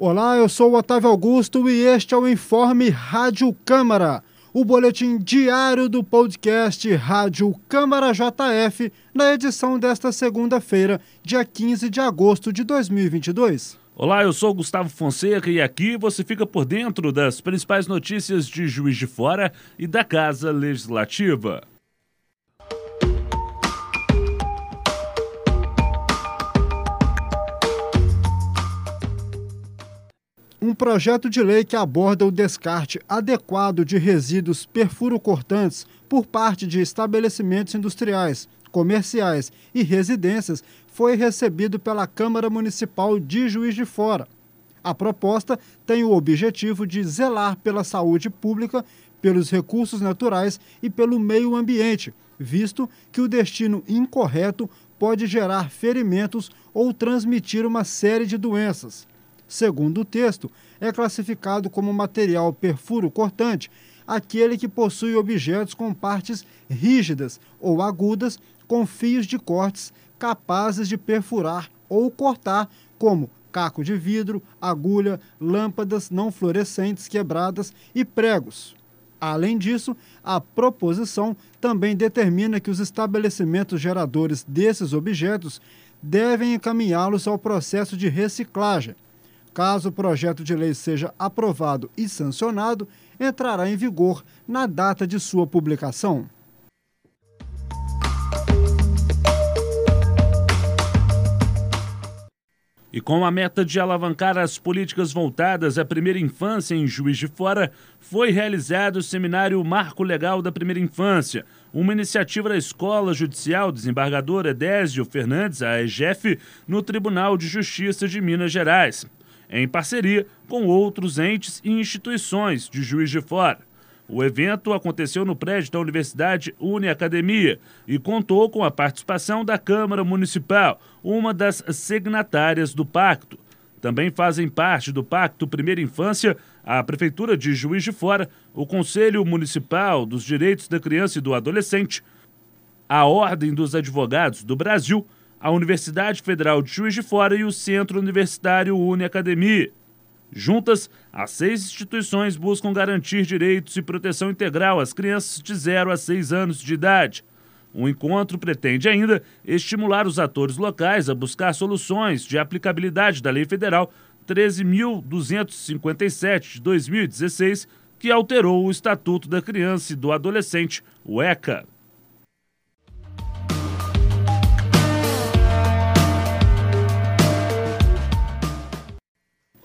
Olá, eu sou o Otávio Augusto e este é o Informe Rádio Câmara, o boletim diário do podcast Rádio Câmara JF, na edição desta segunda-feira, dia 15 de agosto de 2022. Olá, eu sou Gustavo Fonseca e aqui você fica por dentro das principais notícias de Juiz de Fora e da Casa Legislativa. Um projeto de lei que aborda o descarte adequado de resíduos perfurocortantes por parte de estabelecimentos industriais, comerciais e residências foi recebido pela Câmara Municipal de Juiz de Fora. A proposta tem o objetivo de zelar pela saúde pública, pelos recursos naturais e pelo meio ambiente, visto que o destino incorreto pode gerar ferimentos ou transmitir uma série de doenças. Segundo o texto, é classificado como material perfuro cortante aquele que possui objetos com partes rígidas ou agudas com fios de cortes capazes de perfurar ou cortar, como caco de vidro, agulha, lâmpadas não fluorescentes quebradas e pregos. Além disso, a proposição também determina que os estabelecimentos geradores desses objetos devem encaminhá-los ao processo de reciclagem Caso o projeto de lei seja aprovado e sancionado, entrará em vigor na data de sua publicação. E com a meta de alavancar as políticas voltadas à primeira infância em Juiz de Fora, foi realizado o seminário Marco Legal da Primeira Infância, uma iniciativa da Escola Judicial Desembargador Edésio Fernandes, a EGF, no Tribunal de Justiça de Minas Gerais em parceria com outros entes e instituições de Juiz de Fora. O evento aconteceu no prédio da Universidade Uniacademia e contou com a participação da Câmara Municipal, uma das signatárias do pacto. Também fazem parte do Pacto Primeira Infância a Prefeitura de Juiz de Fora, o Conselho Municipal dos Direitos da Criança e do Adolescente, a Ordem dos Advogados do Brasil a Universidade Federal de Juiz de Fora e o Centro Universitário Uniacademia. Juntas, as seis instituições buscam garantir direitos e proteção integral às crianças de 0 a 6 anos de idade. O encontro pretende ainda estimular os atores locais a buscar soluções de aplicabilidade da Lei Federal 13.257 de 2016, que alterou o Estatuto da Criança e do Adolescente, o ECA.